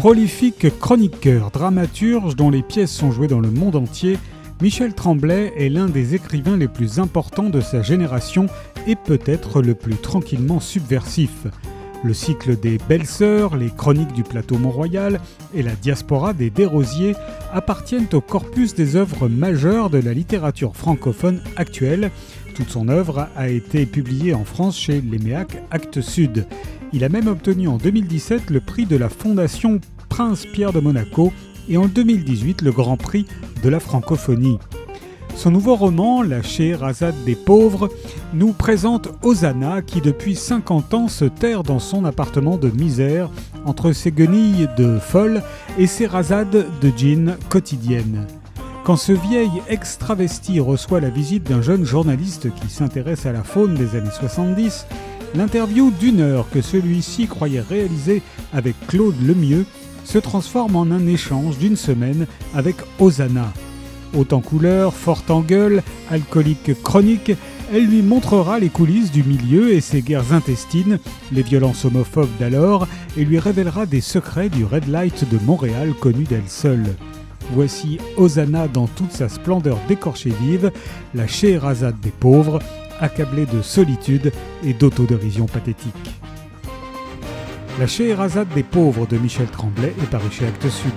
Prolifique chroniqueur, dramaturge dont les pièces sont jouées dans le monde entier, Michel Tremblay est l'un des écrivains les plus importants de sa génération et peut-être le plus tranquillement subversif. Le cycle des Belles Sœurs, les Chroniques du plateau Mont-Royal et la Diaspora des Desrosiers appartiennent au corpus des œuvres majeures de la littérature francophone actuelle. Toute son œuvre a été publiée en France chez l'EMEAC Actes Sud. Il a même obtenu en 2017 le prix de la Fondation Prince Pierre de Monaco et en 2018 le Grand Prix de la francophonie. Son nouveau roman, La Scheherazade des pauvres, nous présente Osana qui depuis 50 ans se terre dans son appartement de misère entre ses guenilles de folle et ses rasades de jeans quotidiennes. Quand ce vieil extravesti reçoit la visite d'un jeune journaliste qui s'intéresse à la faune des années 70, L'interview d'une heure que celui-ci croyait réaliser avec Claude Lemieux se transforme en un échange d'une semaine avec Osana. Haute en couleur, forte en gueule, alcoolique chronique, elle lui montrera les coulisses du milieu et ses guerres intestines, les violences homophobes d'alors, et lui révélera des secrets du Red Light de Montréal connu d'elle seule. Voici Osana dans toute sa splendeur décorchée vive, la Scheherazade des pauvres, accablé de solitude et d'autodérision pathétique. La Scheherazade des pauvres de Michel Tremblay est parue chez Actes Sud.